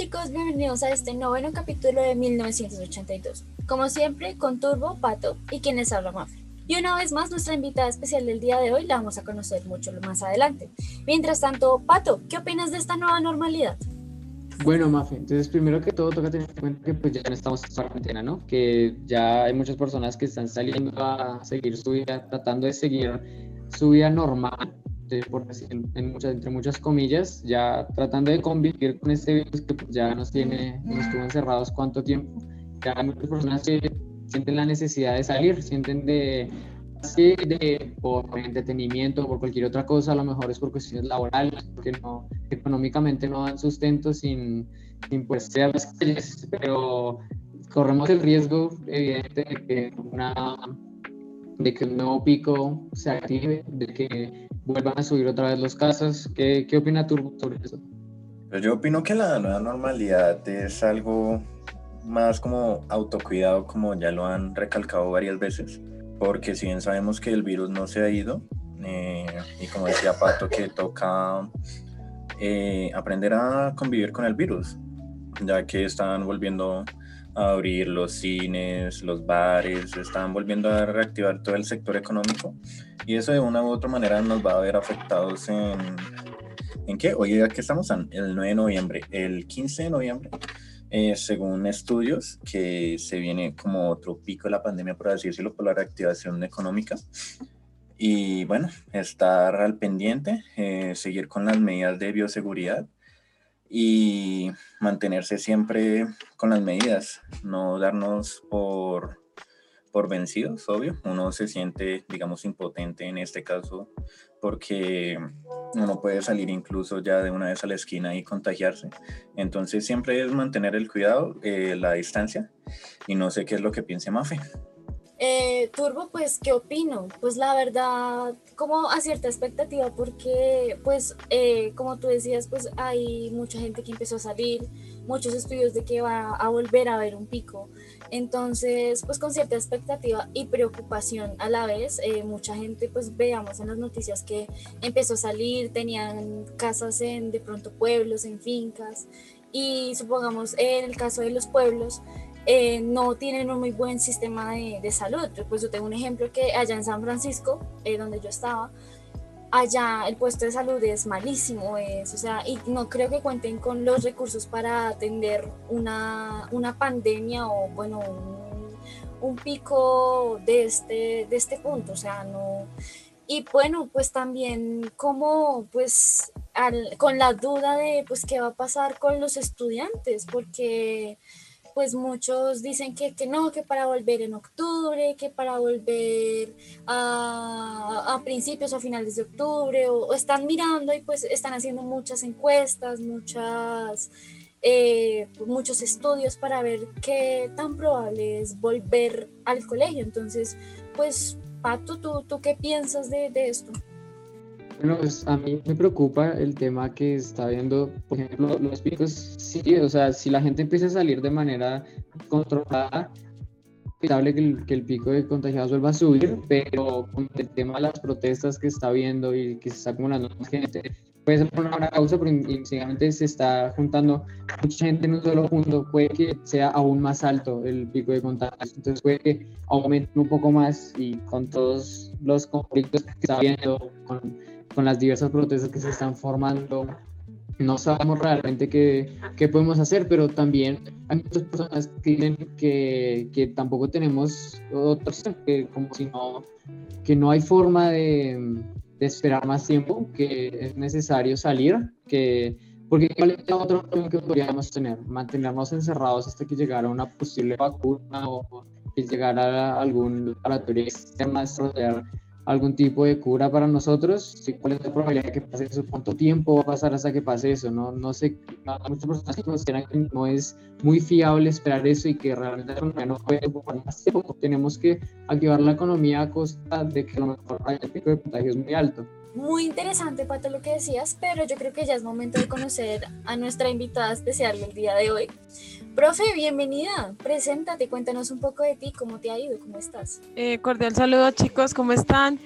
Chicos, bienvenidos a este noveno capítulo de 1982. Como siempre, con Turbo, Pato y quienes habla Mafe. Y una vez más, nuestra invitada especial del día de hoy la vamos a conocer mucho más adelante. Mientras tanto, Pato, ¿qué opinas de esta nueva normalidad? Bueno, Mafe, entonces primero que todo toca tener en cuenta que pues ya no estamos en cuarentena, ¿no? Que ya hay muchas personas que están saliendo a seguir su vida, tratando de seguir su vida normal, por decir, en muchas, entre muchas comillas, ya tratando de convivir con este virus que pues, ya nos tiene, nos estuvo encerrados cuánto tiempo. Ya hay muchas personas que sienten la necesidad de salir, sienten de, así de por entretenimiento, por cualquier otra cosa, a lo mejor es por cuestiones laborales, porque no, económicamente no dan sustento sin, sin pues ser las calles, pero corremos el riesgo evidente de que una de que un nuevo pico se active, de que vuelvan a subir otra vez los casos. ¿Qué, qué opina tú sobre eso? Pues yo opino que la nueva normalidad es algo más como autocuidado, como ya lo han recalcado varias veces, porque si bien sabemos que el virus no se ha ido, eh, y como decía Pato, que toca eh, aprender a convivir con el virus, ya que están volviendo a abrir los cines, los bares, están volviendo a reactivar todo el sector económico y eso de una u otra manera nos va a ver afectados en... ¿En qué? Hoy ya que estamos el 9 de noviembre, el 15 de noviembre, eh, según estudios, que se viene como otro pico de la pandemia, por así decirlo, por la reactivación económica. Y bueno, estar al pendiente, eh, seguir con las medidas de bioseguridad y mantenerse siempre con las medidas, no darnos por, por vencidos, obvio. Uno se siente, digamos, impotente en este caso porque uno puede salir incluso ya de una vez a la esquina y contagiarse. Entonces siempre es mantener el cuidado, eh, la distancia y no sé qué es lo que piense Mafe. Eh, Turbo, pues, ¿qué opino? Pues la verdad, como a cierta expectativa, porque, pues, eh, como tú decías, pues hay mucha gente que empezó a salir, muchos estudios de que va a volver a haber un pico. Entonces, pues con cierta expectativa y preocupación a la vez, eh, mucha gente, pues veamos en las noticias que empezó a salir, tenían casas en de pronto pueblos, en fincas, y supongamos en el caso de los pueblos, eh, no tienen un muy buen sistema de, salud. Pues yo tengo un ejemplo que allá en San Francisco, eh, donde yo estaba, allá el puesto de salud es malísimo, es, o sea, y no creo que cuenten con los recursos para atender una, una pandemia o, bueno, un, un, pico de este, de este punto, o sea, no... Y bueno, pues también como, pues, al, con la duda de, pues, qué va a pasar con los estudiantes, porque pues muchos dicen que, que, no, que para volver en octubre, que para volver a, a principios o finales de octubre, o, están mirando y pues están haciendo muchas encuestas, muchas, eh, muchos estudios para ver qué tan probable es volver al colegio. Entonces, pues, Pato, ¿tú, tú qué piensas de, de esto? Bueno, pues a mí me preocupa el tema que está viendo, por ejemplo, los picos. Sí, o sea, si la gente empieza a salir de manera controlada, es probable que el, que el pico de contagiados vuelva a subir, pero con el tema de las protestas que está viendo y que se está acumulando más gente, puede ser una buena causa, pero inicialmente se está juntando mucha gente en un solo punto, puede que sea aún más alto el pico de contagios, entonces puede que aumente un poco más y con todos los conflictos que está viendo, con con las diversas protestas que se están formando, no sabemos realmente qué, qué, podemos hacer, pero también hay muchas personas que dicen que, que tampoco tenemos otra que como si no, que no hay forma de, de, esperar más tiempo, que es necesario salir, que porque ¿cuál es otra opción que podríamos tener? Mantenernos encerrados hasta que llegara una posible vacuna o que llegara algún laboratorio externo a desarrollar algún tipo de cura para nosotros, ¿cuál es la probabilidad de que pase eso? ¿Cuánto tiempo va a pasar hasta que pase eso? No, no sé, muchas personas consideran que no es muy fiable esperar eso y que realmente no puede ocupar más tiempo. Tenemos que activar la economía a costa de que a lo mejor haya un pico de contagios muy alto. Muy interesante, Pato, lo que decías, pero yo creo que ya es momento de conocer a nuestra invitada especial del día de hoy. Profe, bienvenida. Preséntate, cuéntanos un poco de ti, cómo te ha ido, cómo estás. Eh, cordial saludo, chicos, ¿cómo están?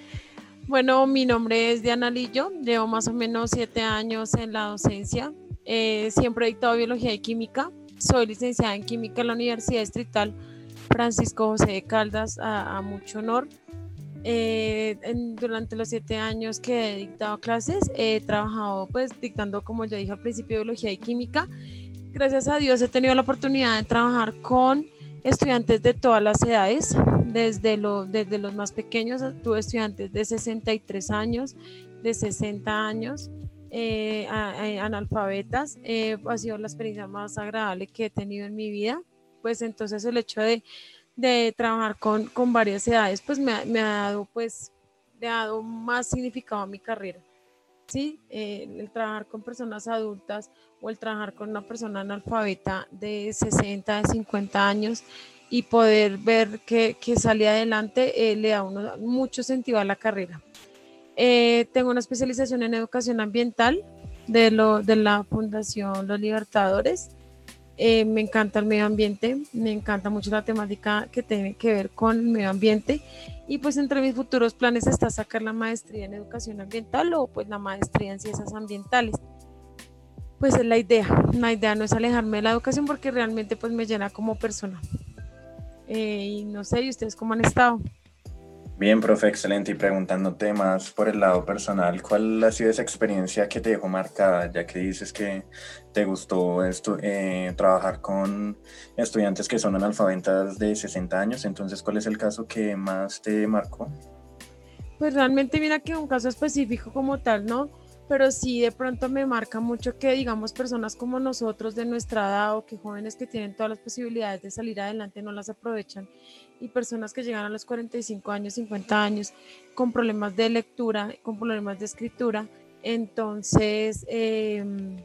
Bueno, mi nombre es Diana Lillo, llevo más o menos siete años en la docencia. Eh, siempre he dictado biología y química. Soy licenciada en química en la Universidad Distrital Francisco José de Caldas, a, mucho honor. Eh, durante los siete años que he dictado clases, he trabajado pues dictando, como ya dije al principio, biología y química. Gracias a Dios he tenido la oportunidad de trabajar con estudiantes de todas las edades, desde, lo, desde los más pequeños, tuve estudiantes de 63 años, de 60 años, eh, analfabetas. Eh, ha sido la experiencia más agradable que he tenido en mi vida. Pues entonces el hecho de, de trabajar con, con, varias edades, pues me, me, ha dado, pues, le ha dado más significado a mi carrera. Sí, eh, el trabajar con personas adultas o el trabajar con una persona analfabeta de 60, de 50 años y poder ver que, que sale adelante eh, le da uno mucho sentido a la carrera. Eh, tengo una especialización en educación ambiental de, lo, de la Fundación Los Libertadores. Eh, me encanta el medio ambiente, me encanta mucho la temática que tiene que ver con el medio ambiente y pues entre mis futuros planes está sacar la maestría en educación ambiental o pues la maestría en ciencias ambientales. Pues es la idea, la idea no es alejarme de la educación porque realmente pues me llena como persona. Eh, y no sé, ¿y ustedes cómo han estado? Bien, profe, excelente. Y preguntándote más por el lado personal, ¿cuál ha sido esa experiencia que te dejó marcada, ya que dices que te gustó esto, eh, trabajar con estudiantes que son analfabetas de 60 años? Entonces, ¿cuál es el caso que más te marcó? Pues realmente mira que un caso específico como tal, ¿no? pero sí de pronto me marca mucho que digamos personas como nosotros de nuestra edad o que jóvenes que tienen todas las posibilidades de salir adelante no las aprovechan y personas que llegan a los 45 años, 50 años con problemas de lectura, con problemas de escritura, entonces em,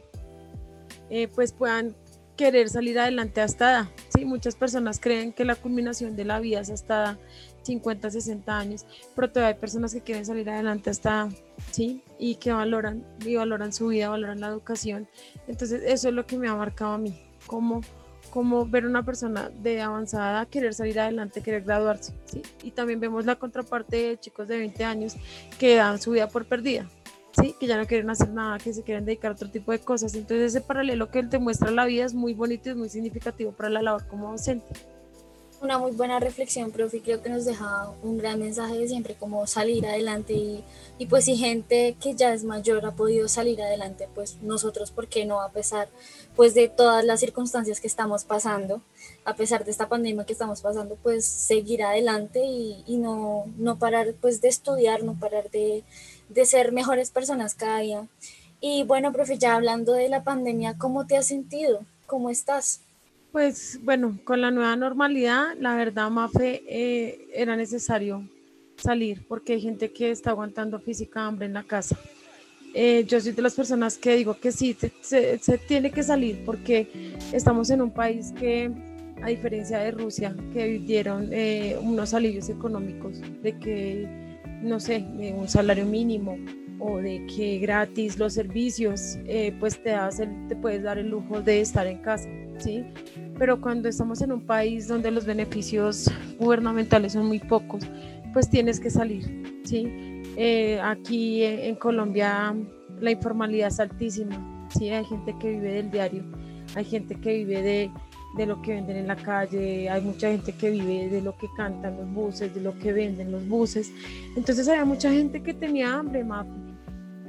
eh, pues puedan querer salir adelante hasta edad. ¿sí? Muchas personas creen que la culminación de la vida es hasta 50, 60 años, pero todavía hay personas que quieren salir adelante hasta, ¿sí? Y que valoran, y valoran su vida, valoran la educación. Entonces, eso es lo que me ha marcado a mí, como, como ver una persona de avanzada querer salir adelante, querer graduarse. Y también vemos la contraparte de chicos de 20 años que dan su vida por perdida, ¿sí? Que ya no quieren hacer nada, que se quieren dedicar a otro tipo de cosas. Entonces, ese paralelo que él te muestra la vida es muy bonito y es muy significativo para la labor como docente una muy buena reflexión, profe, creo que nos deja un gran mensaje de siempre como salir adelante y, pues si gente que ya es mayor ha podido salir adelante, pues nosotros, ¿por qué no? A pesar pues de todas las circunstancias que estamos pasando, a pesar de esta pandemia que estamos pasando, pues seguir adelante y, y no, no parar pues de estudiar, no parar de, de ser mejores personas cada día. Y bueno, profe, ya hablando de la pandemia, ¿cómo te has sentido? ¿Cómo estás? Pues bueno, con la nueva normalidad, la verdad, Mafe, eh, era necesario salir porque hay gente que está aguantando física hambre en la casa. Eh, yo soy de las personas que digo que sí, se, tiene que salir porque estamos en un país que, a diferencia de Rusia, que dieron eh, unos alivios económicos, de que, no sé, un salario mínimo o de que gratis los servicios, pues te, das te puedes dar el lujo de estar en casa. ¿Sí? Pero cuando estamos en un país donde los beneficios gubernamentales son muy pocos, pues tienes que salir, ¿sí? Eh, aquí en, Colombia la informalidad es altísima, ¿sí? Hay gente que vive del diario, hay gente que vive de, de lo que venden en la calle, hay mucha gente que vive de lo que cantan los buses, de lo que venden los buses. Entonces había mucha gente que tenía hambre,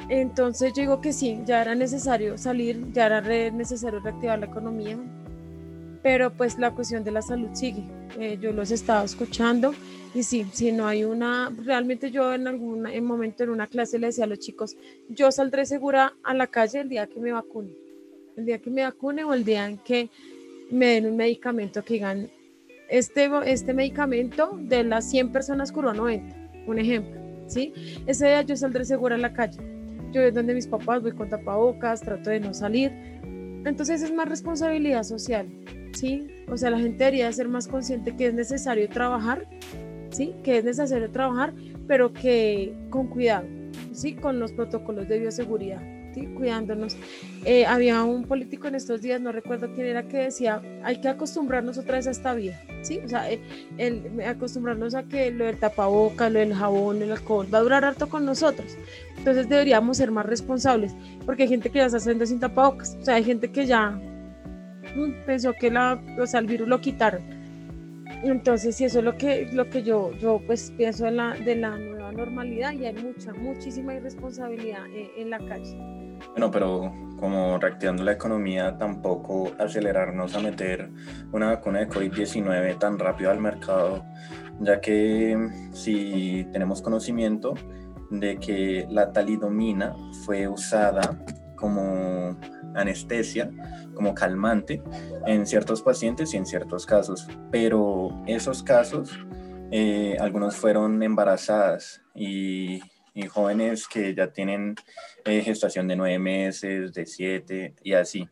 Entonces yo digo que sí, ya era necesario salir, ya era necesario reactivar la economía, pero pues la cuestión de la salud sigue. Eh, yo los estaba escuchando y sí, si no hay una, realmente yo en algún momento en una clase le decía a los chicos, yo saldré segura a la calle el día que me vacune, el día que me vacune o el día en que me den un medicamento que digan, este, este medicamento de las 100 personas curó 90, un ejemplo, ¿sí? Ese día yo saldré segura a la calle. Yo es donde mis papás voy con tapabocas, trato de no salir. Entonces es más responsabilidad social. ¿Sí? O sea, la gente debería ser más consciente que es necesario trabajar, ¿sí? Que es necesario trabajar, pero que con cuidado, ¿sí? Con los protocolos de bioseguridad. ¿sí? cuidándonos. Eh, había un político en estos días, no recuerdo quién era, que decía, hay que acostumbrarnos otra vez a esta vida, ¿sí? O sea, eh, el, acostumbrarnos a que lo del tapaboca, lo del jabón, el alcohol, va a durar harto con nosotros. Entonces deberíamos ser más responsables, porque hay gente que ya está haciendo sin tapabocas, o sea, hay gente que ya pensó que la, o sea, el virus lo quitaron entonces, sí, eso es lo que, lo que yo, yo pues pienso de la, de la nueva normalidad y hay mucha, muchísima irresponsabilidad en, la calle. Bueno, pero como reactivando la economía, tampoco acelerarnos a meter una vacuna de COVID-19 tan rápido al mercado, ya que si tenemos conocimiento de que la talidomina fue usada como anestesia, como calmante en ciertos pacientes y en ciertos casos, pero esos casos, eh, algunos fueron embarazadas y, jóvenes que ya tienen eh, gestación de nueve meses, de siete y así.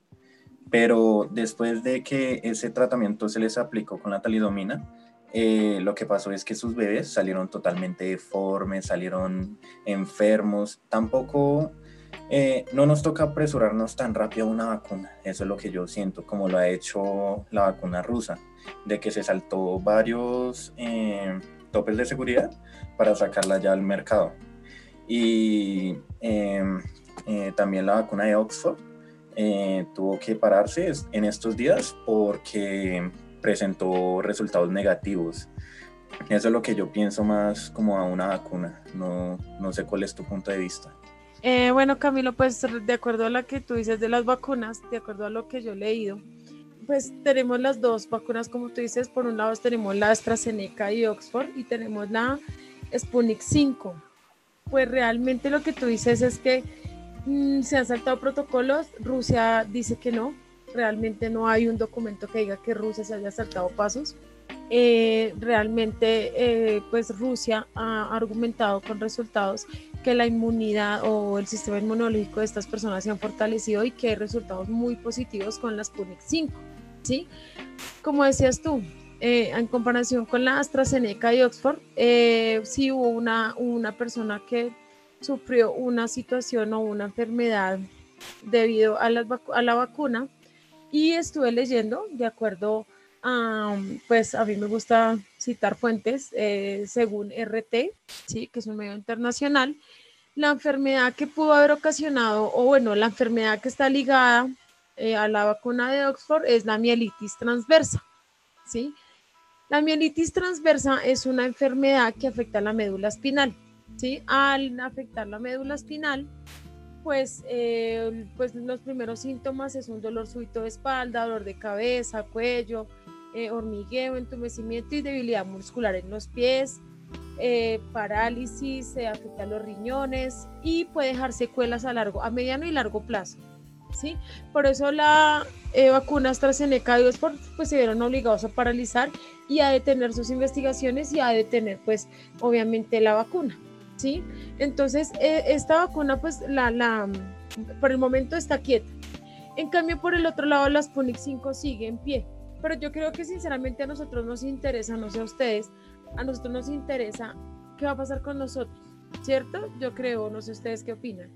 Pero después de que ese tratamiento se les aplicó con la talidomina, eh, lo que pasó es que sus bebés salieron totalmente deformes, salieron enfermos. Tampoco eh, no nos toca apresurarnos tan rápido a una vacuna, eso es lo que yo siento, como lo ha hecho la vacuna rusa, de que se saltó varios eh, topes de seguridad para sacarla ya al mercado. Y em, eh, también la vacuna de Oxford tuvo que pararse en estos días porque presentó resultados negativos. Eso es lo que yo pienso más como a una vacuna. No, no sé cuál es tu punto de vista. Eh, bueno, Camilo, pues de acuerdo a lo que tú dices de las vacunas, de acuerdo a lo que yo he leído, pues tenemos las dos vacunas, como tú dices, por un lado tenemos la AstraZeneca y Oxford y tenemos la Sputnik 5. Pues realmente lo que tú dices es que mm, se han saltado protocolos, Rusia dice que no, realmente no hay un documento que diga que Rusia se haya saltado pasos. Eh, realmente, eh, pues Rusia ha argumentado con resultados que la inmunidad o el sistema inmunológico de estas personas se han fortalecido y que hay resultados muy positivos con la Sputnik 5, ¿sí? Como decías tú, eh, en comparación con la AstraZeneca y Oxford, eh, sí hubo una, una persona que sufrió una situación o una enfermedad debido a la, a la vacuna y estuve leyendo, de acuerdo a, pues a mí me gusta citar fuentes, eh, según RT, ¿sí? que es un medio internacional, la enfermedad que pudo haber ocasionado, o bueno, la enfermedad que está ligada eh, a la vacuna de Oxford es la mielitis transversa, ¿sí? La mielitis transversa es una enfermedad que afecta a la médula espinal, ¿sí? Al afectar la médula espinal, pues, eh, pues los primeros síntomas es un dolor súbito de espalda, dolor de cabeza, cuello, eh, hormigueo, entumecimiento y debilidad muscular en los pies, eh, parálisis, se afecta los riñones y puede dejar secuelas a largo, a mediano y largo plazo. ¿sí? Por eso la vacuna AstraZeneca y Oxford pues se vieron obligados a paralizar y a detener sus investigaciones y a detener pues obviamente la vacuna. Entonces eh, esta vacuna pues la, la, por el momento está quieta. En cambio por el otro lado la Sputnik 5 sigue en pie. Pero yo creo que sinceramente a nosotros nos interesa, no sé a ustedes, a nosotros nos interesa qué va a pasar con nosotros, ¿cierto? Yo creo, no sé ustedes qué opinan.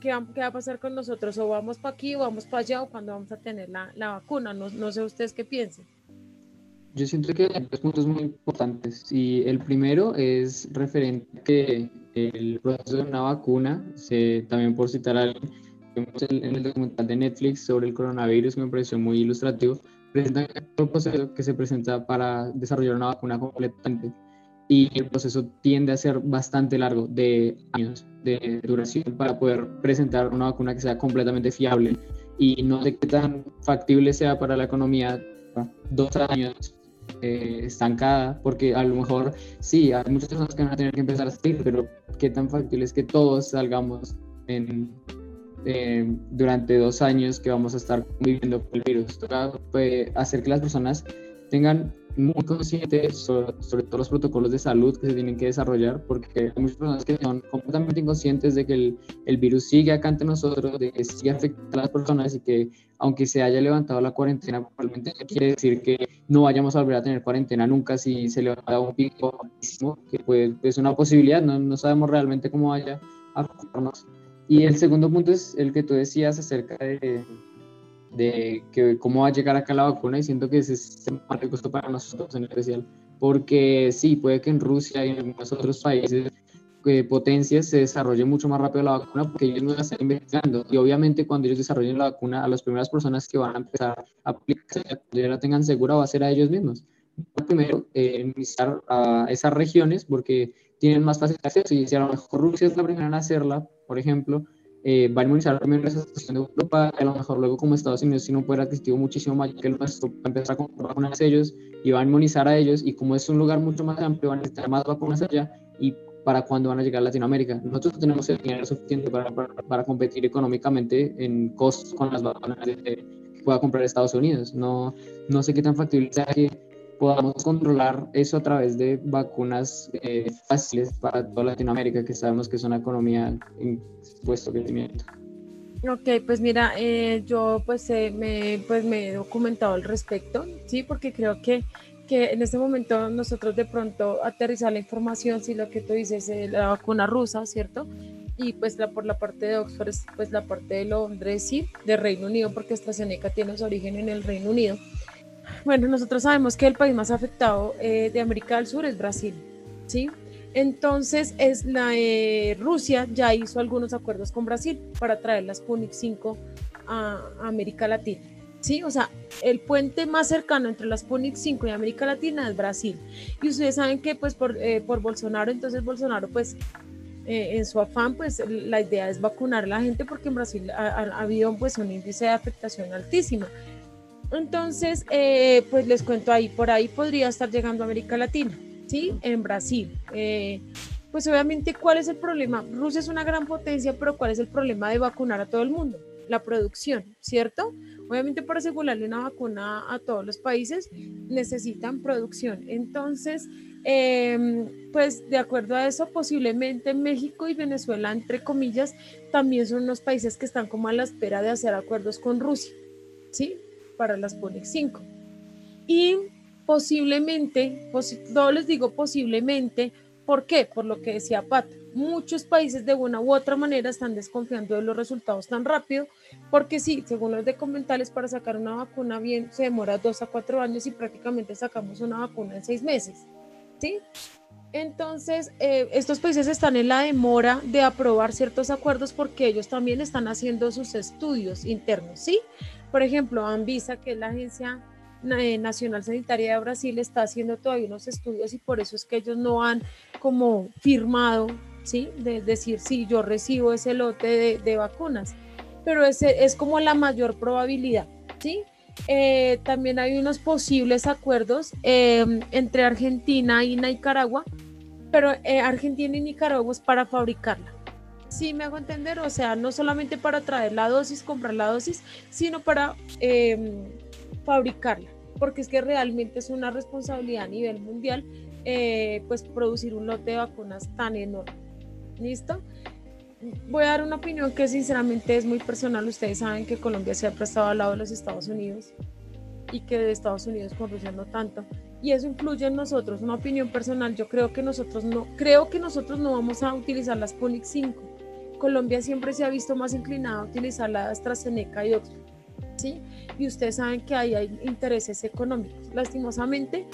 ¿Qué va, qué va a pasar con nosotros? O vamos para aquí, o vamos para allá, o cuando vamos a tener la, la vacuna. No, no, sé ustedes qué piensen. Yo siento que hay dos puntos muy importantes. Y el primero es referente que el proceso de una vacuna, se, también por citar algo en el documental de Netflix sobre el coronavirus, me pareció muy ilustrativo presenta un proceso que se presenta para desarrollar una vacuna completamente y el proceso tiende a ser bastante largo, de años de duración, para poder presentar una vacuna que sea completamente fiable y no sé qué tan factible sea para la economía dos años eh, estancada, porque a lo mejor sí, hay muchas personas que van a tener que empezar a salir, pero qué tan factible es que todos salgamos en eh, durante dos años que vamos a estar viviendo con el virus. Toca pues, hacer que las personas tengan muy conscientes sobre, sobre, todos los protocolos de salud que se tienen que desarrollar, porque hay muchas personas que son completamente inconscientes de que el, el virus sigue acá ante nosotros, de que sigue afectando a las personas y que aunque se haya levantado la cuarentena, probablemente quiere decir que no vayamos a volver a tener cuarentena nunca si se levanta un pico que pues, es una posibilidad, no, no sabemos realmente cómo vaya a afectarnos. Y el segundo punto es el que tú decías acerca de, de que cómo va a llegar acá la vacuna y siento que ese es de costo para nosotros en especial, porque sí, puede que en Rusia y en algunos otros países eh, potencias se desarrolle mucho más rápido la vacuna porque ellos no la están investigando y obviamente cuando ellos desarrollen la vacuna a las primeras personas que van a empezar a aplicar, cuando ya la tengan segura va a ser a ellos mismos. Primero, eh, a esas regiones porque tienen más fácil acceso y si a lo mejor Rusia es la primera en hacerla, por ejemplo, eh, va a inmunizar primero esa situación de Europa, a lo mejor luego como Estados Unidos tiene un poder adquisitivo muchísimo mayor que el nuestro, va a empezar a comprar vacunas a ellos y va a inmunizar a ellos y como es un lugar mucho más amplio, van a necesitar más vacunas allá y para cuándo van a llegar a Latinoamérica. Nosotros tenemos el dinero suficiente para, para, competir económicamente en costos con las vacunas que pueda comprar Estados Unidos. No, no sé qué tan factible sea que podamos controlar eso a través de vacunas eh, fáciles para toda Latinoamérica, que sabemos que es una economía en puesto crecimiento. Ok, pues mira, eh, yo pues, eh, me, pues me he documentado al respecto, sí, porque creo que, que en este momento nosotros de pronto aterrizar la información, si lo que tú dices, la vacuna rusa, ¿cierto? Y pues la, por la parte de Oxford, pues la parte de Londres, sí, de Reino Unido, porque AstraZeneca tiene su origen en el Reino Unido. Bueno, nosotros sabemos que el país más afectado eh, de América del Sur es Brasil, ¿sí? Entonces, es la, eh, Rusia ya hizo algunos acuerdos con Brasil para traer las Sputnik 5 a, América Latina, ¿sí? O sea, el puente más cercano entre las Sputnik 5 y América Latina es Brasil. Y ustedes saben que, pues, por, eh, por Bolsonaro, entonces Bolsonaro, pues, en su afán, pues la idea es vacunar a la gente porque en Brasil ha, ha, habido pues un índice de afectación altísima. Entonces, eh, pues les cuento ahí, por ahí podría estar llegando a América Latina, ¿sí? En Brasil. Eh, pues obviamente, ¿cuál es el problema? Rusia es una gran potencia, pero ¿cuál es el problema de vacunar a todo el mundo? La producción, ¿cierto? Obviamente para asegurarle una vacuna a todos los países necesitan producción. Entonces, em, pues de acuerdo a eso, posiblemente México y Venezuela, entre comillas, también son unos países que están como a la espera de hacer acuerdos con Rusia, ¿sí? Para las Sputnik 5. Y posiblemente, no les digo posiblemente, ¿por qué? Por lo que decía Pat, muchos países de una u otra manera están desconfiando de los resultados tan rápido, porque sí, según los documentales, para sacar una vacuna bien se demora dos a cuatro años y prácticamente sacamos una vacuna en seis meses. ¿Sí? Entonces, eh, estos países están en la demora de aprobar ciertos acuerdos porque ellos también están haciendo sus estudios internos, ¿sí? Por ejemplo, Anvisa, que es la Agencia eh, Nacional Sanitaria de Brasil, está haciendo todavía unos estudios y por eso es que ellos no han como firmado, ¿sí? De decir, sí, yo recibo ese lote de, vacunas, pero ese es como la mayor probabilidad, ¿sí? Eh, también hay unos posibles acuerdos em, entre Argentina y Nicaragua, pero eh, Argentina y Nicaragua es para fabricarla. Sí, me hago entender, o sea, no solamente para traer la dosis, comprar la dosis, sino para em, fabricarla, porque es que realmente es una responsabilidad a nivel mundial, eh, pues producir un lote de vacunas tan enorme. ¿Listo? Voy a dar una opinión que sinceramente es muy personal. Ustedes saben que Colombia se ha prestado al lado de los Estados Unidos y que de Estados Unidos con Rusia no tanto. Y eso influye en nosotros. Una opinión personal, yo creo que nosotros no, creo que nosotros no vamos a utilizar las Sputnik 5 Colombia siempre se ha visto más inclinada a utilizar la AstraZeneca y Oxford, ¿sí? Y ustedes saben que ahí hay intereses económicos. Lastimosamente,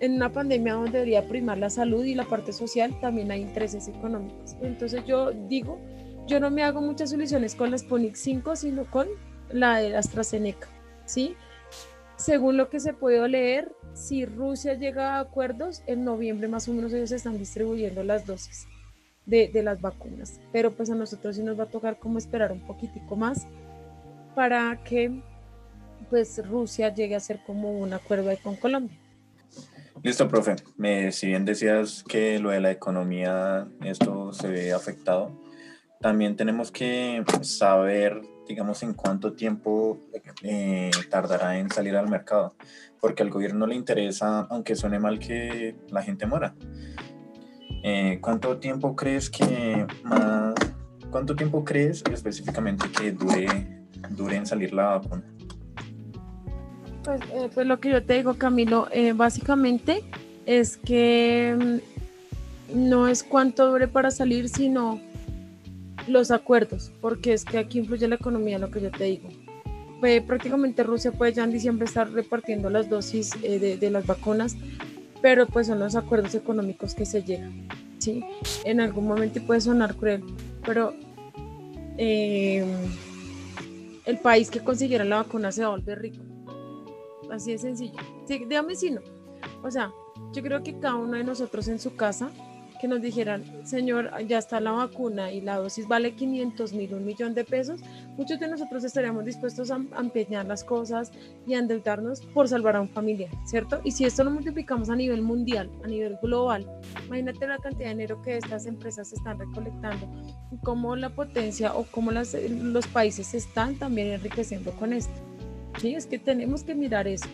en una pandemia donde debería primar la salud y la parte social, también hay intereses económicos. Entonces yo digo, yo no me hago muchas soluciones con la Sputnik 5, sino con la de AstraZeneca, ¿sí? Según lo que se puede leer, si Rusia llega a acuerdos, en noviembre más o menos ellos están distribuyendo las dosis de, las vacunas. Pero pues a nosotros sí nos va a tocar como esperar un poquitico más para que pues Rusia llegue a ser como un acuerdo ahí con Colombia. Listo, profe. Me, si bien decías que lo de la economía, esto se ve afectado, también tenemos que saber, digamos, en cuánto tiempo eh, tardará en salir al mercado, porque al gobierno le interesa, aunque suene mal, que la gente muera. Eh, ¿Cuánto tiempo crees que más, cuánto tiempo crees específicamente que dure, dure en salir la vacuna? Pues, eh, pues lo que yo te digo, Camilo, eh, básicamente es que mm, no es cuánto dure para salir, sino los acuerdos, porque es que aquí influye la economía, lo que yo te digo. prácticamente Rusia puede ya en diciembre estar repartiendo las dosis eh, de, de, las vacunas, pero pues son los acuerdos económicos que se llegan, ¿sí? En algún momento puede sonar cruel, pero eh, el país que consiguiera la vacuna se va a volver rico. Así de sencillo. Sí, si no. O sea, yo creo que cada uno de nosotros en su casa que nos dijeran, señor, ya está la vacuna y la dosis vale 500 mil, un millón de pesos, muchos de nosotros estaríamos dispuestos a empeñar las cosas y a endeudarnos por salvar a un familiar, ¿cierto? Y si esto lo multiplicamos a nivel mundial, a nivel global, imagínate la cantidad de dinero que estas empresas están recolectando, cómo la potencia o cómo las, los países están también enriqueciendo con esto. Sí, es que tenemos que mirar eso,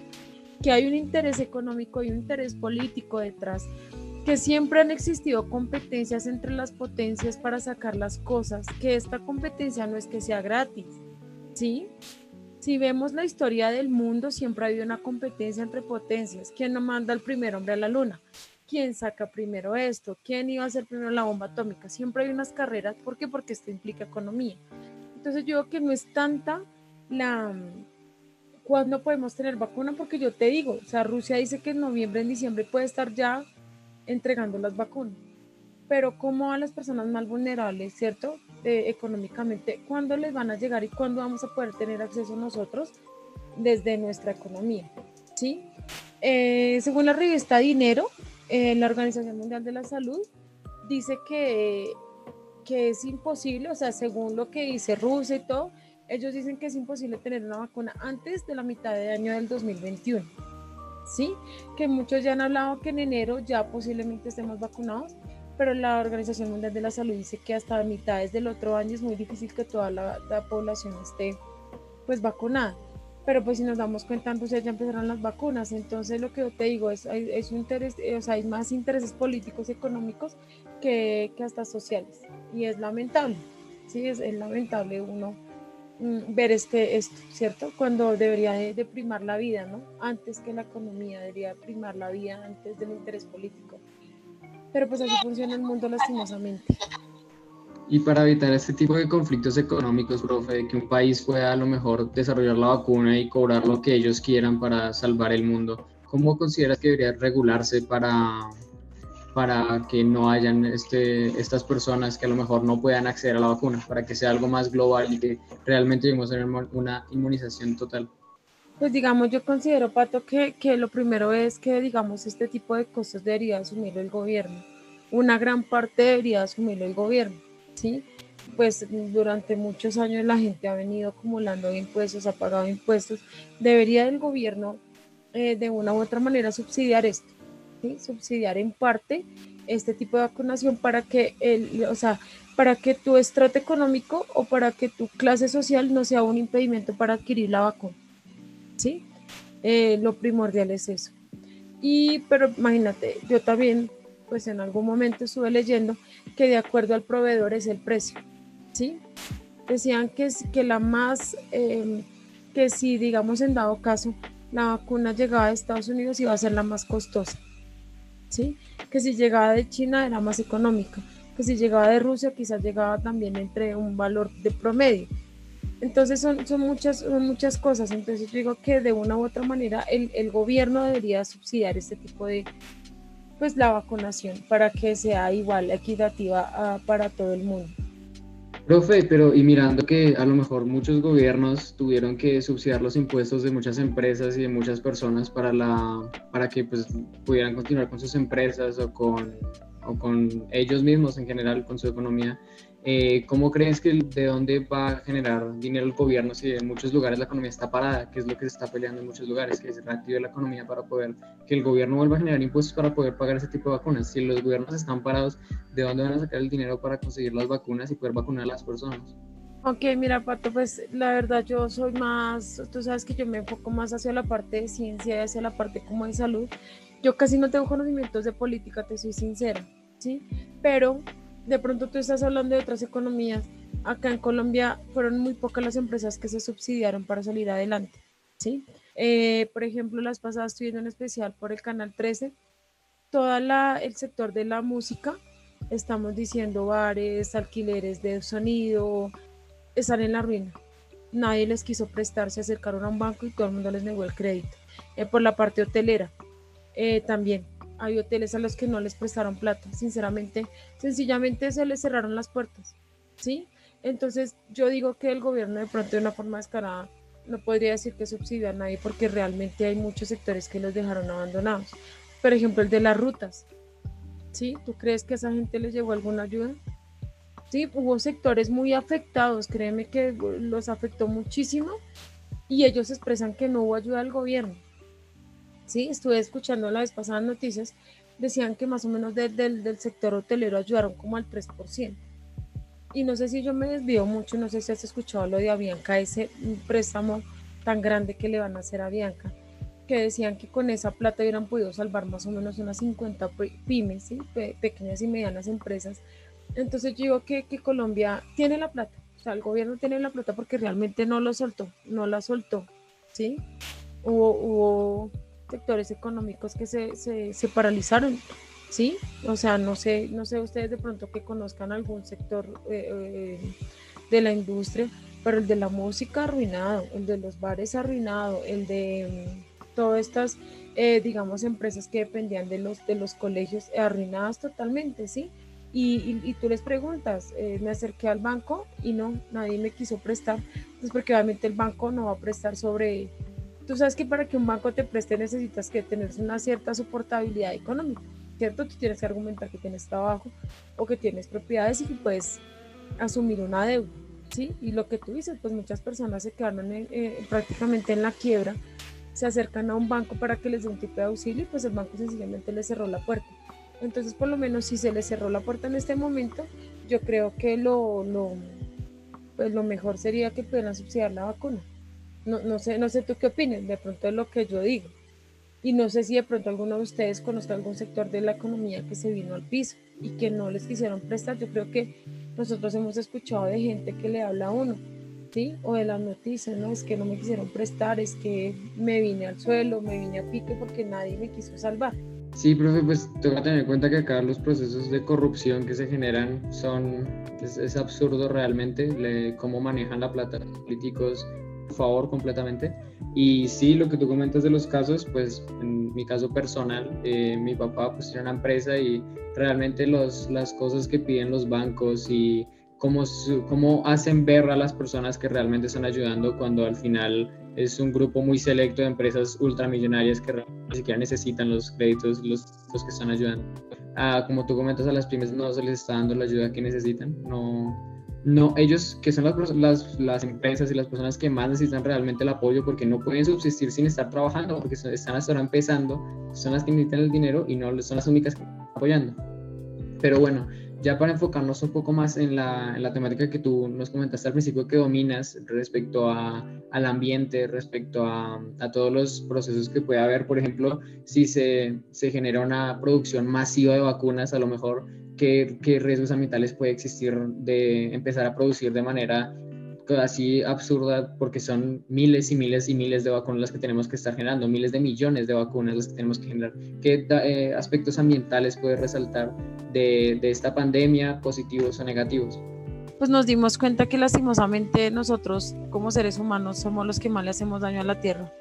que hay un interés económico y un interés político detrás que siempre han existido competencias entre las potencias para sacar las cosas, que esta competencia no es que sea gratis, ¿sí? Si vemos la historia del mundo, siempre ha habido una competencia entre potencias. ¿Quién no manda el primer hombre a la luna? ¿Quién saca primero esto? ¿Quién iba a hacer primero la bomba atómica? Siempre hay unas carreras. ¿Por qué? Porque esto implica economía. Entonces yo creo que no es tanta la... ¿Cuándo podemos tener vacuna? Porque yo te digo, o sea, Rusia dice que en noviembre, en diciembre puede estar ya entregando las vacunas. Pero como a las personas más vulnerables, ¿cierto? Eh, económicamente, ¿cuándo les van a llegar y cuándo vamos a poder tener acceso nosotros desde nuestra economía? ¿Sí? Eh, según la revista Dinero, eh, la Organización Mundial de la Salud dice que, que es imposible, o sea, según lo que dice Rusia y todo, ellos dicen que es imposible tener una vacuna antes de la mitad de año del 2021. ¿Sí? Que muchos ya han hablado que en enero ya posiblemente estemos vacunados, pero la Organización Mundial de la Salud dice que hasta mitades del otro año es muy difícil que toda la, población esté pues vacunada. Pero pues si nos damos cuenta, pues ya empezaron las vacunas. Entonces lo que yo te digo es, es un interés, eh, o sea, hay más intereses políticos y económicos que, que hasta sociales. Y es lamentable, sí, es, es lamentable uno ver este, esto, ¿cierto? Cuando debería de, primar la vida, ¿no? Antes que la economía, debería primar la vida antes del interés político. Pero pues así funciona el mundo lastimosamente. Y para evitar este tipo de conflictos económicos, profe, que un país pueda a lo mejor desarrollar la vacuna y cobrar lo que ellos quieran para salvar el mundo, ¿cómo consideras que debería regularse para, para que no hayan este, estas personas que a lo mejor no puedan acceder a la vacuna, para que sea algo más global y que realmente lleguemos a tener una inmunización total? Pues digamos, yo considero, Pato, que, que lo primero es que, digamos, este tipo de cosas debería asumirlo el gobierno. Una gran parte debería asumirlo el gobierno, ¿sí? Pues durante muchos años la gente ha venido acumulando impuestos, ha pagado impuestos. Debería el gobierno eh, de una u otra manera subsidiar esto subsidiar en parte este tipo de vacunación para que el, o sea, para que tu estrato económico o para que tu clase social no sea un impedimento para adquirir la vacuna. ¿Sí? Eh, lo primordial es eso. Y, pero imagínate, yo también, pues en algún momento estuve leyendo que de acuerdo al proveedor es el precio. ¿Sí? Decían que, que la más, em, que si digamos en dado caso, la vacuna llegaba a Estados Unidos iba a ser la más costosa. Que si llegaba de China era más económica, que si llegaba de Rusia quizás llegaba también entre un valor de promedio. Entonces son, son, muchas, muchas cosas. Entonces yo digo que de una u otra manera el, el gobierno debería subsidiar este tipo de, pues la vacunación para que sea igual, equitativa ah, para todo el mundo. Profe, pero y mirando que a lo mejor muchos gobiernos tuvieron que subsidiar los impuestos de muchas empresas y de muchas personas para, la, para que pues, pudieran continuar con sus empresas o con, o con ellos mismos en general, con su economía, eh, ¿Cómo crees que de dónde va a generar dinero el gobierno si en muchos lugares la economía está parada? ¿Qué es lo que se está peleando en muchos lugares? Que se reactive la economía para poder, que el gobierno vuelva a generar impuestos para poder pagar ese tipo de vacunas. Si los gobiernos están parados, ¿de dónde van a sacar el dinero para conseguir las vacunas y poder vacunar a las personas? Ok, mira, Pato, pues la verdad yo soy más, tú sabes que yo me enfoco más hacia la parte de ciencia y hacia la parte como de salud. Yo casi no tengo conocimientos de política, te soy sincera, ¿sí? Pero de pronto tú estás hablando de otras economías. Acá en Colombia fueron muy pocas las empresas que se subsidiaron para salir adelante, ¿sí? Eh, por ejemplo, las pasadas estoy viendo en especial por el Canal 13, todo el sector de la música estamos diciendo bares, alquileres de sonido, están en la ruina. Nadie les quiso prestar, se acercaron a un banco y todo el mundo les negó el crédito. Eh, por la parte hotelera, eh, también hay hoteles a los que no les prestaron plata, sinceramente, sencillamente se les cerraron las puertas, ¿sí? Entonces yo digo que el gobierno de pronto de una forma descarada no podría decir que subsidia a nadie porque realmente hay muchos sectores que los dejaron abandonados. Por ejemplo, el de las rutas. ¿Sí? ¿Tú crees que a esa gente les llegó alguna ayuda? Sí, hubo sectores muy afectados, créeme que los afectó muchísimo y ellos expresan que no hubo ayuda del gobierno. Estuve escuchando la vez noticias, decían que más o menos del, del sector hotelero ayudaron como al 3% y no sé si yo me desvío mucho, no sé si has escuchado lo de Avianca, ese préstamo tan grande que le van a hacer a Avianca, que decían que con esa plata hubieran podido salvar más o menos unas 50 pymes, pequeñas y medianas empresas. Entonces yo digo que, Colombia tiene la plata, o sea, el gobierno tiene la plata porque realmente no lo soltó, no la soltó, ¿sí? Hubo sectores económicos que se, se, se paralizaron ¿sí? O sea, no sé, no sé ustedes de pronto que conozcan algún sector eh, eh, de la industria, pero el de la música arruinado, el de los bares arruinado, el de mm, todas estas, eh, digamos, empresas que dependían de los, de los colegios arruinadas totalmente, ¿sí? Y, y, tú les preguntas, me acerqué al banco y no, nadie me quiso prestar, pues porque obviamente el banco no va a prestar sobre... Tú sabes que para que un banco te preste necesitas que tener una cierta soportabilidad económica. ¿cierto? Tú tienes que argumentar que tienes trabajo o que tienes propiedades y que puedes asumir una deuda, ¿sí? Y lo que tú dices, pues muchas personas se quedaron eh, prácticamente en la quiebra, se acercan a un banco para que les dé un tipo de auxilio y pues el banco sencillamente les cerró la puerta. Entonces, por lo menos si se les cerró la puerta en este momento, yo creo que lo, lo, pues lo mejor sería que pudieran subsidiar la vacuna. No, no, sé, no sé tú qué opinas, de pronto es lo que yo digo. Y no sé si de pronto alguno de ustedes conozca algún sector de la economía que se vino al piso y que no les quisieron prestar. Yo creo que nosotros hemos escuchado de gente que le habla a uno, ¿sí? O de las noticias, ¿no? Es que no me quisieron prestar, es que me vine al suelo, me vine a pique porque nadie me quiso salvar. Sí, profe, pues que tener en cuenta que acá los procesos de corrupción que se generan son, es, absurdo realmente, cómo manejan la plata los políticos, favor, completamente. Y sí, lo que tú comentas de los casos, pues en mi caso personal, eh, mi papá pues tiene una empresa y realmente los, las cosas que piden los bancos y cómo, cómo hacen ver a las personas que realmente están ayudando cuando al final es un grupo muy selecto de empresas ultramillonarias que ni siquiera necesitan los créditos, los, los que están ayudando. Ah, como tú comentas, a las pymes no se les está dando la ayuda que necesitan, no, no, ellos que son las, las, empresas y las personas que más necesitan realmente el apoyo porque no pueden subsistir sin estar trabajando, porque están hasta ahora empezando, son las que necesitan el dinero y no son las únicas que están apoyando. Pero bueno, ya para enfocarnos un poco más en la, en la temática que tú nos comentaste al principio que dominas respecto a, al ambiente, respecto a, a, todos los procesos que puede haber, por ejemplo, si se, se genera una producción masiva de vacunas, a lo mejor qué, riesgos ambientales puede existir de empezar a producir de manera así absurda porque son miles y miles y miles de vacunas las que tenemos que estar generando, miles de millones de vacunas las que tenemos que generar. ¿Qué eh, aspectos ambientales puede resaltar de, de, esta pandemia, positivos o negativos? Pues nos dimos cuenta que lastimosamente nosotros como seres humanos somos los que más le hacemos daño a la Tierra.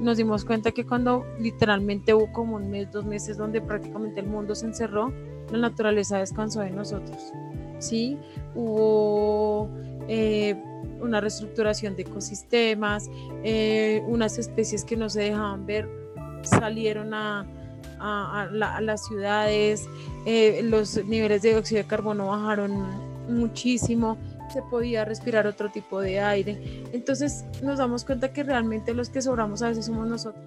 Nos dimos cuenta que cuando literalmente hubo como un mes, dos meses donde prácticamente el mundo se encerró, la naturaleza descansó de nosotros. ¿sí? Hubo eh, una reestructuración de ecosistemas, eh, unas especies que no se dejaban ver salieron a, las ciudades, eh, los niveles de dióxido de carbono bajaron muchísimo, se podía respirar otro tipo de aire. Entonces nos damos cuenta que realmente los que sobramos a veces somos nosotros.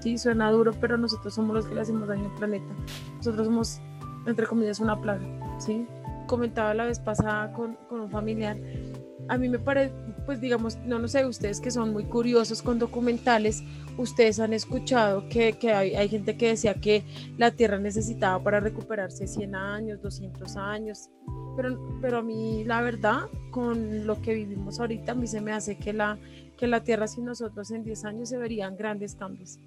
Sí, suena duro, pero nosotros somos los que le hacemos daño al planeta. Nosotros somos entre comillas, una plaga, ¿sí? Comentaba la vez pasada con, con un familiar, a mí me parece, pues digamos, no lo sé, ustedes que son muy curiosos con documentales, ustedes han escuchado que, que hay, hay, gente que decía que la Tierra necesitaba para recuperarse 100 años, 200 años, pero, pero a mí la verdad, con lo que vivimos ahorita, a mí se me hace que la, que la Tierra sin nosotros en 10 años se verían grandes cambios.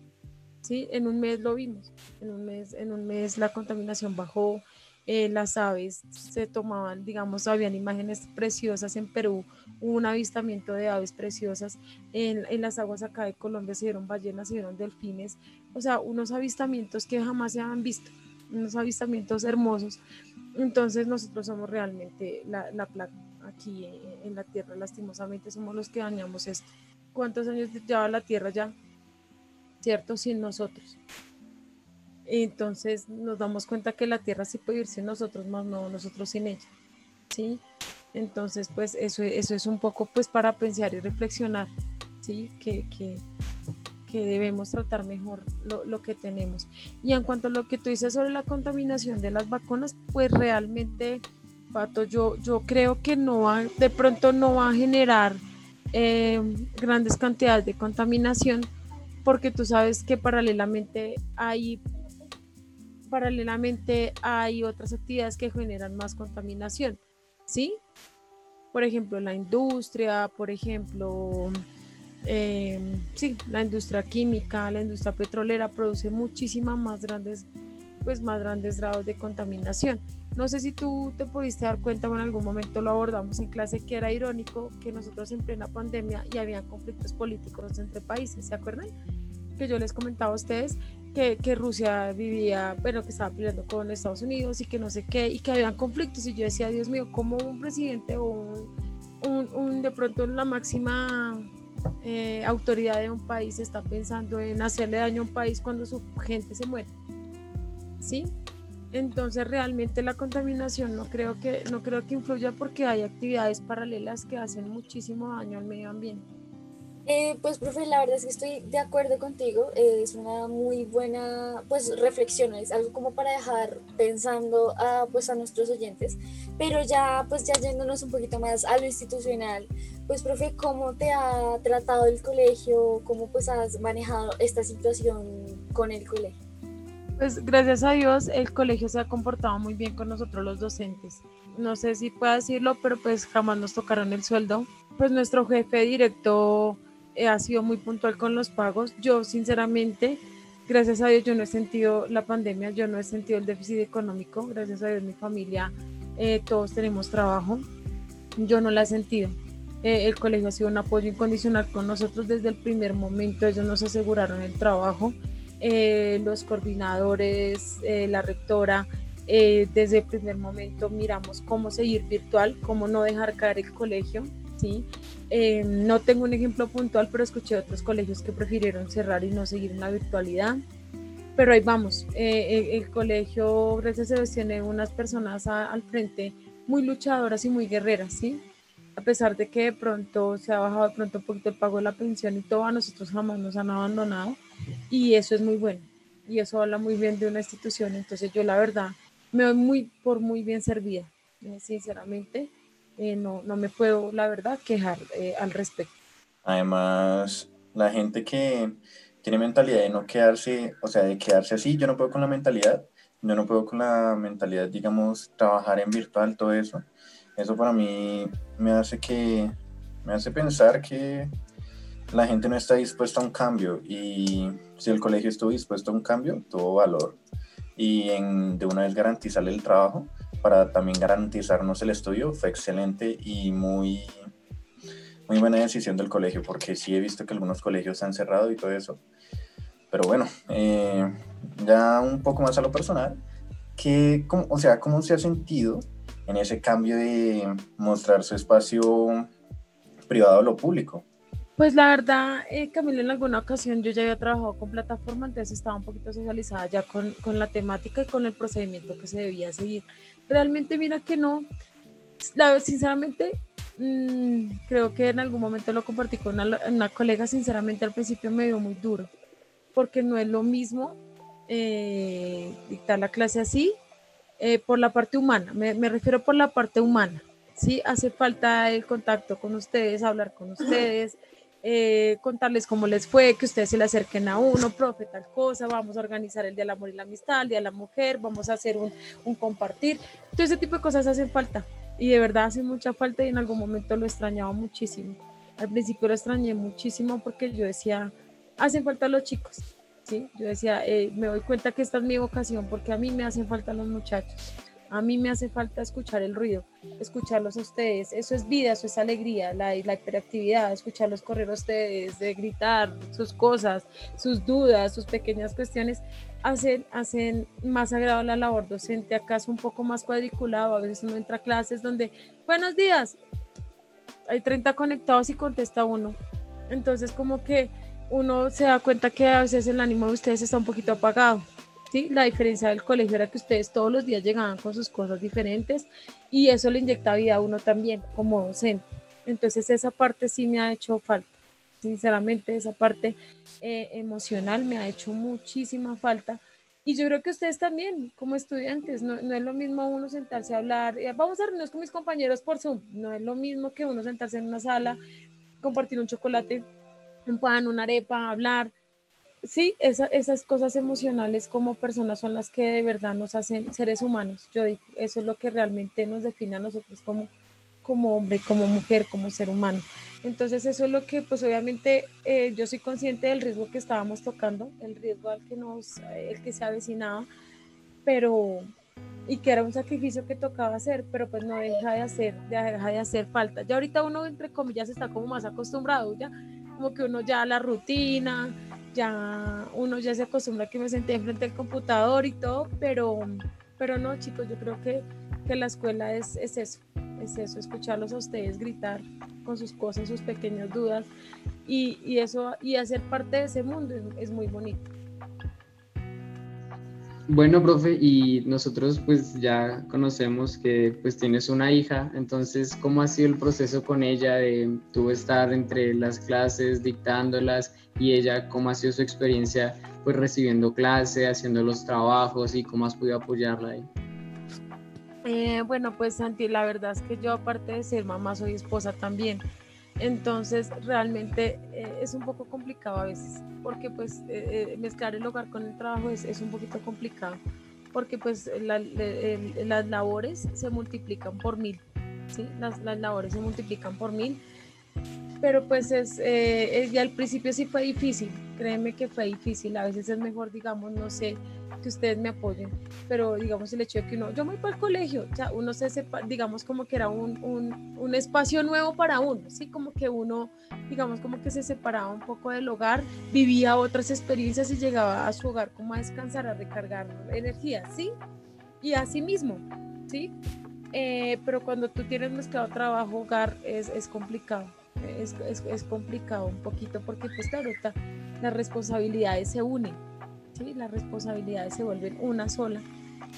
¿Sí? En un mes lo vimos, en un mes, en un mes la contaminación bajó, eh, las aves se tomaban, digamos, habían imágenes preciosas en Perú, hubo un avistamiento de aves preciosas, en, en, las aguas acá de Colombia se vieron ballenas, se vieron delfines, o sea, unos avistamientos que jamás se habían visto, unos avistamientos hermosos. Entonces nosotros somos realmente la, la placa aquí en la Tierra, lastimosamente somos los que dañamos esto. ¿Cuántos años lleva la Tierra ya? ¿Cierto? Sin nosotros. Entonces nos damos cuenta que la tierra sí puede ir sin nosotros, más no nosotros sin ella. ¿Sí? Entonces, pues eso, eso es un poco pues para pensar y reflexionar, ¿sí? Que, que, que debemos tratar mejor lo, lo, que tenemos. Y en cuanto a lo que tú dices sobre la contaminación de las vacunas, pues realmente, Pato, yo, yo creo que no va, de pronto no va a generar eh, grandes cantidades de contaminación, porque tú sabes que paralelamente hay paralelamente hay otras actividades que generan más contaminación, ¿sí? Por ejemplo, la industria, por ejemplo, em, sí, la industria química, la industria petrolera produce muchísimas más grandes, pues más grandes grados de contaminación. No sé si tú te pudiste dar cuenta o en algún momento lo abordamos en clase que era irónico que nosotros en plena pandemia y había conflictos políticos entre países, ¿se acuerdan? Que yo les comentaba a ustedes que, Rusia vivía, bueno, que estaba peleando con Estados Unidos y que no sé qué, y que habían conflictos. Y yo decía, Dios mío, ¿cómo un presidente o un, de pronto la máxima eh, autoridad de un país está pensando en hacerle daño a un país cuando su gente se muere? ¿Sí? Entonces realmente la contaminación no creo que no creo que influya porque hay actividades paralelas que hacen muchísimo daño al medio ambiente. Eh, pues, profe, la verdad es que estoy de acuerdo contigo. Eh, es una muy buena, pues, reflexión. Es algo como para dejar pensando a, pues, a nuestros oyentes. Pero ya, pues, ya yéndonos un poquito más a lo institucional, pues, profe, ¿cómo te ha tratado el colegio? ¿Cómo, pues, has manejado esta situación con el colegio? Pues, gracias a Dios, el colegio se ha comportado muy bien con nosotros los docentes. No sé si puedo decirlo, pero pues jamás nos tocaron el sueldo. Pues nuestro jefe directo eh, ha sido muy puntual con los pagos. Yo, sinceramente, gracias a Dios, yo no he sentido la pandemia, yo no he sentido el déficit económico. Gracias a Dios, mi familia, eh, todos tenemos trabajo. Yo no la he sentido. Eh, el colegio ha sido un apoyo incondicional con nosotros desde el primer momento. Ellos nos aseguraron el trabajo. Los coordinadores, la rectora, desde el primer momento miramos cómo seguir virtual, cómo no dejar caer el colegio, ¿sí? Eh, no tengo un ejemplo puntual, pero escuché otros colegios que prefirieron cerrar y no seguir en la virtualidad. Pero ahí vamos. Eh, el, colegio, gracias a tiene unas personas al frente muy luchadoras y muy guerreras, ¿sí? Pesar de que de pronto se ha bajado de pronto un poquito el pago de la pensión y todo, a nosotros jamás nos han abandonado. Y eso es muy bueno. Y eso habla muy bien de una institución. Entonces yo la verdad me doy muy por muy bien servida, eh, sinceramente eh, no, no me puedo, la verdad, quejar eh, al respecto. Además, la gente que tiene mentalidad de no quedarse, o sea, de quedarse así, yo no puedo con la mentalidad, yo no puedo con la mentalidad, digamos, trabajar en virtual, todo eso. Eso para mí me hace que, me hace pensar que la gente no está dispuesta a un cambio y si el colegio estuvo dispuesto a un cambio, tuvo valor y en, de una vez garantizarle el trabajo, para también garantizarnos el estudio fue excelente y muy, muy buena decisión del colegio, porque sí he visto que algunos colegios se han cerrado y todo eso. Pero bueno, eh, ya un poco más a lo personal, que, o sea, ¿cómo se ha sentido en ese cambio de mostrar su espacio privado a lo público? Pues la verdad, eh, Camilo, en alguna ocasión yo ya había trabajado con plataforma, entonces estaba un poquito socializada ya con, con la temática y con el procedimiento que se debía seguir. Realmente mira que no, la, sinceramente, mmm, creo que en algún momento lo compartí con una, una, colega, sinceramente al principio me dio muy duro, porque no es lo mismo eh, dictar la clase así eh, por la parte humana, me, me refiero por la parte humana, ¿sí? Hace falta el contacto con ustedes, hablar con ustedes eh, contarles cómo les fue, que ustedes se le acerquen a uno, profe, tal cosa, vamos a organizar el Día del Amor y la Amistad, el Día de la Mujer, vamos a hacer un, un compartir. Todo ese tipo de cosas hacen falta y de verdad hacen mucha falta y en algún momento lo extrañaba muchísimo. Al principio lo extrañé muchísimo porque yo decía, hacen falta los chicos, ¿sí? Yo decía, eh, me doy cuenta que esta es mi vocación porque a mí me hacen falta los muchachos. A mí me hace falta escuchar el ruido, escucharlos a ustedes. Eso es vida, eso es alegría, la, la hiperactividad, escucharlos correr a ustedes, de gritar sus cosas, sus dudas, sus pequeñas cuestiones, hacen, hacen más agradable la labor docente. Acaso un poco más cuadriculado, a veces uno entra a clases donde, buenos días, hay 30 conectados y contesta uno. Entonces como que uno se da cuenta que a veces el ánimo de ustedes está un poquito apagado. ¿sí? La diferencia del colegio era que ustedes todos los días llegaban con sus cosas diferentes y eso le inyecta vida a uno también como docente. Entonces esa parte sí me ha hecho falta. Sinceramente, esa parte eh, emocional me ha hecho muchísima falta. Y yo creo que ustedes también, como estudiantes, no, no es lo mismo uno sentarse a hablar, eh, vamos a reunirnos con mis compañeros por Zoom, no es lo mismo que uno sentarse en una sala, compartir un chocolate, un pan, una arepa, hablar, sí, esas cosas emocionales como personas son las que de verdad nos hacen seres humanos. Yo digo, eso es lo que realmente nos define a nosotros como, como hombre, como mujer, como ser humano. Entonces eso es lo que, pues obviamente eh, yo soy consciente del riesgo que estábamos tocando, el riesgo al que nos, el que se avecinaba, pero y que era un sacrificio que tocaba hacer, pero pues no deja de hacer, deja de hacer falta. Ya ahorita uno entre comillas está como más acostumbrado, ya como que uno ya la rutina, ya uno ya se acostumbra a que me senté enfrente del computador y todo, pero, pero no, chicos, yo creo que, que la escuela es, es eso, es eso, escucharlos a ustedes gritar con sus cosas, sus pequeñas dudas y, y eso, y hacer parte de ese mundo es, muy bonito. Bueno, profe, y nosotros pues ya conocemos que pues tienes una hija, entonces, ¿cómo ha sido el proceso con ella de tú estar entre las clases, dictándolas y ella cómo ha sido su experiencia pues recibiendo clase, haciendo los trabajos y cómo has podido apoyarla ahí. Eh, bueno, pues Santi, la verdad es que yo aparte de ser mamá soy esposa también. Entonces realmente eh, es un poco complicado a veces, porque pues eh, mezclar el hogar con el trabajo es, es un poquito complicado, porque pues las labores se multiplican por mil, ¿sí? Las, las labores se multiplican por mil pero pues es, eh, ya al principio sí fue difícil, créeme que fue difícil, a veces es mejor, digamos, no sé, que ustedes me apoyen, pero digamos el hecho de que uno, yo me voy para el colegio, ya uno se sepa, digamos como que era un, un, un, espacio nuevo para uno, sí, como que uno, digamos como que se separaba un poco del hogar, vivía otras experiencias y llegaba a su hogar como a descansar, a recargar energía, sí, y así mismo, sí, eh, pero cuando tú tienes mezclado trabajo, hogar, es, es complicado es, es, es, complicado un poquito porque pues claro, las responsabilidades se unen, ¿sí? las responsabilidades se vuelven una sola.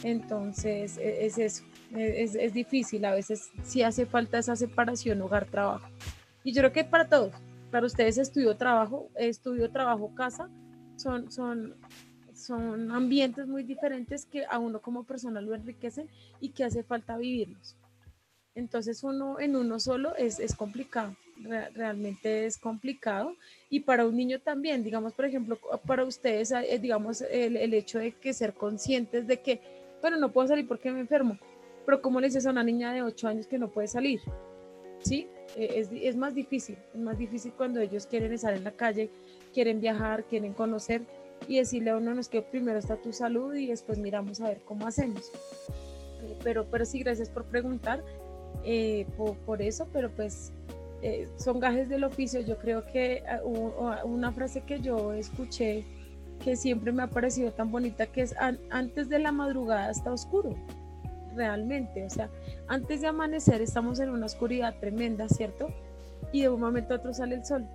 Entonces e, es eso, e, es, es difícil, a veces sí hace falta esa separación hogar-trabajo. Y yo creo que para todos, para ustedes estudio-trabajo, estudio-trabajo-casa, son, son, son ambientes muy diferentes que a uno como persona lo enriquecen y que hace falta vivirlos. Entonces uno en uno solo es, es complicado realmente es complicado y para un niño también, digamos, por ejemplo, para ustedes, eh, digamos, el, el, hecho de que ser conscientes de que, bueno, no puedo salir porque me enfermo, pero ¿cómo le dices a una niña de 8 años que no puede salir? ¿Sí? Eh, es, es más difícil, es más difícil cuando ellos quieren estar en la calle, quieren viajar, quieren conocer y decirle a uno, no es que primero está tu salud y después miramos a ver cómo hacemos. Eh, pero, pero sí, gracias por preguntar por, por eso, pero pues eh, son gajes del oficio. Yo creo que ah, una frase que yo escuché que siempre me ha parecido tan bonita, que es antes de la madrugada está oscuro, realmente. O sea, antes de amanecer estamos en una oscuridad tremenda, ¿cierto? Y de un momento a otro sale el sol.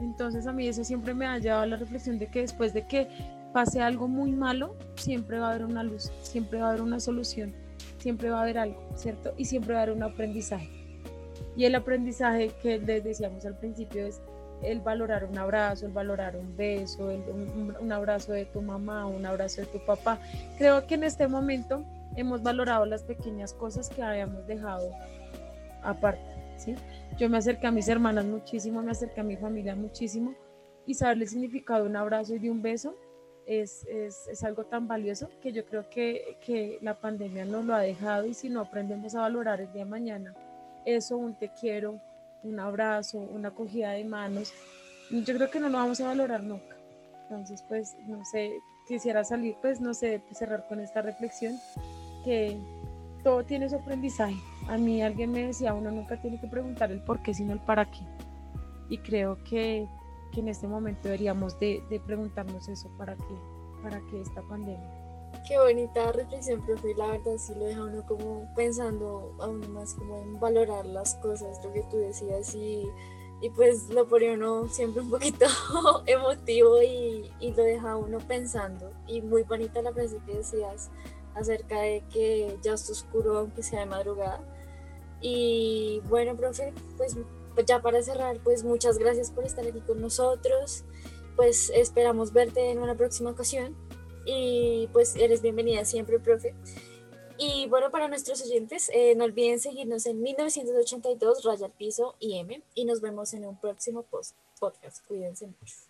Entonces a mí eso siempre me ha llevado a la reflexión de que después de que pase algo muy malo, siempre va a haber una luz, siempre va a haber una solución, siempre va a haber algo, ¿cierto? Y siempre va a haber un aprendizaje. Y el aprendizaje que les decíamos al principio es el valorar un abrazo, el valorar un beso, un, abrazo de tu mamá, un abrazo de tu papá. Creo que en este momento hemos valorado las pequeñas cosas que habíamos dejado aparte. ¿sí? Yo me acerqué a mis hermanas muchísimo, me acerqué a mi familia muchísimo y saber el significado de un abrazo y de un beso es, es, es, algo tan valioso que yo creo que, que la pandemia nos lo ha dejado y si no aprendemos a valorar el día de mañana, eso, un te quiero, un abrazo, una acogida de manos, yo creo que no lo vamos a valorar nunca. Entonces, pues, no sé, quisiera salir, pues, no sé, cerrar con esta reflexión, que, todo tiene su aprendizaje. A mí alguien me decía, uno nunca tiene que preguntar el por qué, sino el para qué. Y creo que, que en este momento deberíamos de, de, preguntarnos eso, ¿para qué? ¿Para qué esta pandemia? Qué bonita reflexión, profe. La verdad sí lo deja uno como pensando aún más como en valorar las cosas, lo que tú decías y, y pues lo pone uno siempre un poquito emotivo y, y lo deja uno pensando. Y muy bonita la frase que decías acerca de que ya está oscuro aunque sea de madrugada. Y bueno, profe, pues ya para cerrar, pues muchas gracias por estar aquí con nosotros. Pues esperamos verte en una próxima ocasión. Y pues eres bienvenida siempre, profe. Y bueno, para nuestros oyentes, eh, no olviden seguirnos en 1982 Raya al Piso IM y nos vemos en un próximo post podcast. Cuídense mucho.